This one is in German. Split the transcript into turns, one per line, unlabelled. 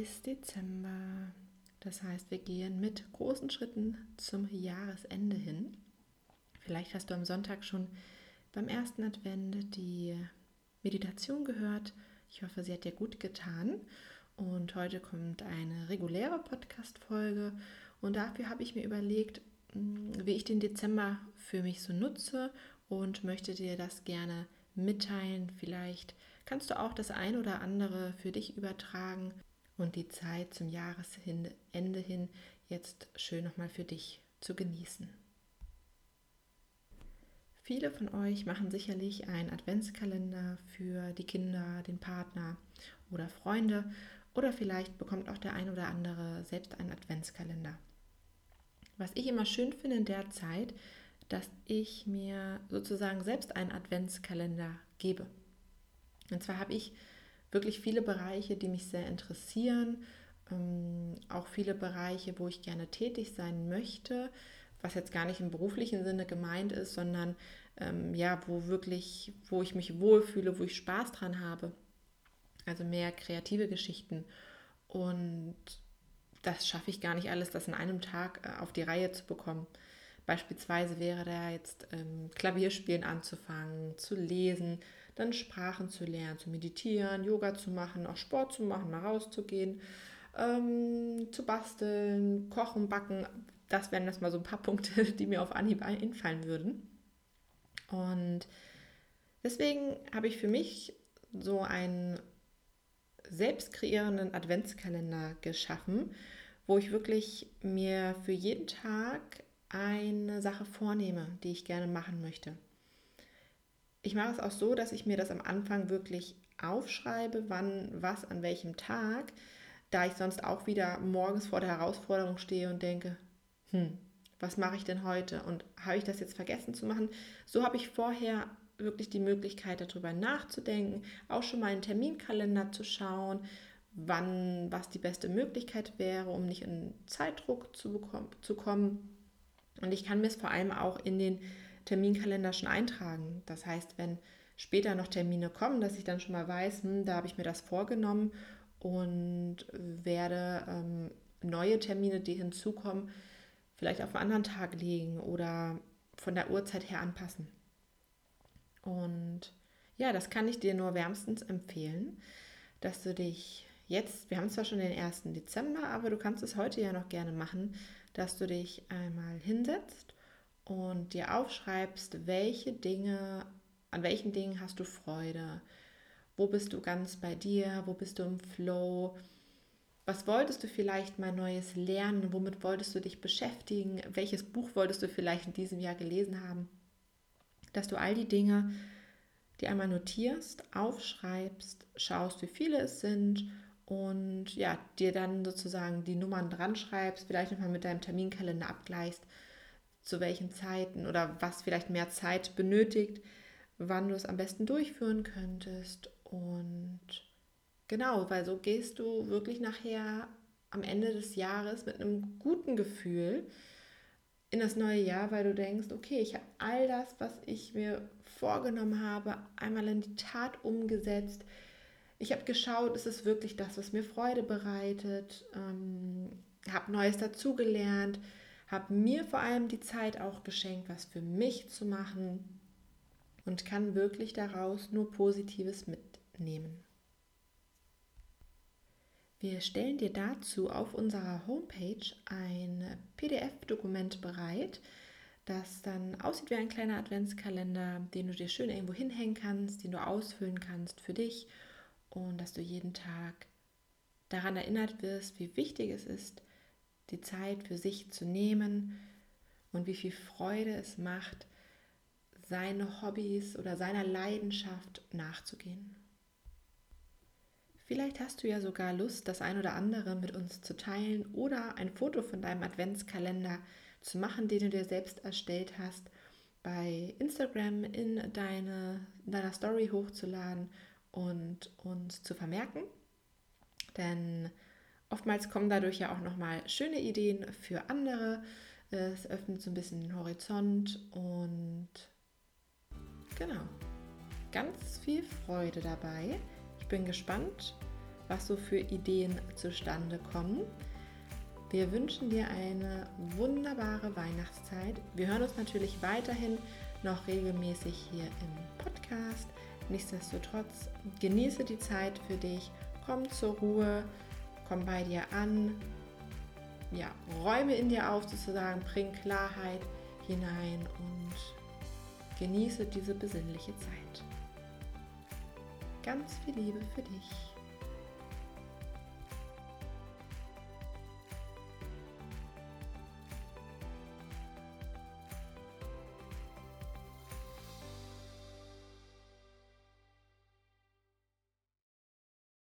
Ist Dezember. Das heißt, wir gehen mit großen Schritten zum Jahresende hin. Vielleicht hast du am Sonntag schon beim ersten Advent die Meditation gehört. Ich hoffe, sie hat dir gut getan. Und heute kommt eine reguläre Podcast-Folge. Und dafür habe ich mir überlegt, hm, wie ich den Dezember für mich so nutze und möchte dir das gerne mitteilen. Vielleicht kannst du auch das ein oder andere für dich übertragen und die Zeit zum Jahresende hin jetzt schön nochmal für dich zu genießen. Viele von euch machen sicherlich einen Adventskalender für die Kinder, den Partner oder Freunde oder vielleicht bekommt auch der ein oder andere selbst einen Adventskalender. Was ich immer schön finde in der Zeit, dass ich mir sozusagen selbst einen Adventskalender gebe. Und zwar habe ich wirklich viele Bereiche, die mich sehr interessieren, ähm, auch viele Bereiche, wo ich gerne tätig sein möchte, was jetzt gar nicht im beruflichen Sinne gemeint ist, sondern ähm, ja, wo wirklich, wo ich mich wohlfühle, wo ich Spaß dran habe. Also mehr kreative Geschichten. Und das schaffe ich gar nicht alles, das in einem Tag äh, auf die Reihe zu bekommen. Beispielsweise wäre da jetzt ähm, Klavierspielen anzufangen, zu lesen, dann Sprachen zu lernen, zu meditieren, Yoga zu machen, auch Sport zu machen, mal rauszugehen, ähm, zu basteln, kochen, backen. Das wären erstmal so ein paar Punkte, die mir auf Anhieb einfallen würden. Und deswegen habe ich für mich so einen selbst kreierenden Adventskalender geschaffen, wo ich wirklich mir für jeden Tag eine Sache vornehme, die ich gerne machen möchte. Ich mache es auch so, dass ich mir das am Anfang wirklich aufschreibe, wann was an welchem Tag, da ich sonst auch wieder morgens vor der Herausforderung stehe und denke, hm, was mache ich denn heute und habe ich das jetzt vergessen zu machen? So habe ich vorher wirklich die Möglichkeit darüber nachzudenken, auch schon mal einen Terminkalender zu schauen, wann was die beste Möglichkeit wäre, um nicht in Zeitdruck zu, bekommen, zu kommen. Und ich kann mir es vor allem auch in den Terminkalender schon eintragen. Das heißt, wenn später noch Termine kommen, dass ich dann schon mal weiß, hm, da habe ich mir das vorgenommen und werde ähm, neue Termine, die hinzukommen, vielleicht auf einen anderen Tag legen oder von der Uhrzeit her anpassen. Und ja, das kann ich dir nur wärmstens empfehlen, dass du dich jetzt, wir haben zwar schon den 1. Dezember, aber du kannst es heute ja noch gerne machen, dass du dich einmal hinsetzt und dir aufschreibst, welche Dinge, an welchen Dingen hast du Freude, wo bist du ganz bei dir, wo bist du im Flow, was wolltest du vielleicht mal Neues lernen, womit wolltest du dich beschäftigen, welches Buch wolltest du vielleicht in diesem Jahr gelesen haben, dass du all die Dinge die einmal notierst, aufschreibst, schaust, wie viele es sind und ja, dir dann sozusagen die Nummern dran schreibst, vielleicht nochmal mit deinem Terminkalender abgleichst, zu welchen Zeiten oder was vielleicht mehr Zeit benötigt, wann du es am besten durchführen könntest. Und genau, weil so gehst du wirklich nachher am Ende des Jahres mit einem guten Gefühl in das neue Jahr, weil du denkst, okay, ich habe all das, was ich mir vorgenommen habe, einmal in die Tat umgesetzt. Ich habe geschaut, ist es wirklich das, was mir Freude bereitet, ähm, habe Neues dazugelernt, habe mir vor allem die Zeit auch geschenkt, was für mich zu machen und kann wirklich daraus nur Positives mitnehmen. Wir stellen dir dazu auf unserer Homepage ein PDF-Dokument bereit, das dann aussieht wie ein kleiner Adventskalender, den du dir schön irgendwo hinhängen kannst, den du ausfüllen kannst für dich und dass du jeden Tag daran erinnert wirst, wie wichtig es ist, die Zeit für sich zu nehmen und wie viel Freude es macht, seine Hobbys oder seiner Leidenschaft nachzugehen. Vielleicht hast du ja sogar Lust, das ein oder andere mit uns zu teilen oder ein Foto von deinem Adventskalender zu machen, den du dir selbst erstellt hast, bei Instagram in deine, in deiner Story hochzuladen und uns zu vermerken. Denn oftmals kommen dadurch ja auch nochmal schöne Ideen für andere. Es öffnet so ein bisschen den Horizont und genau, ganz viel Freude dabei bin gespannt, was so für Ideen zustande kommen. Wir wünschen dir eine wunderbare Weihnachtszeit. Wir hören uns natürlich weiterhin noch regelmäßig hier im Podcast. Nichtsdestotrotz genieße die Zeit für dich, komm zur Ruhe, komm bei dir an, ja, räume in dir auf sozusagen, bring Klarheit hinein und genieße diese besinnliche Zeit. Ganz viel Liebe für dich.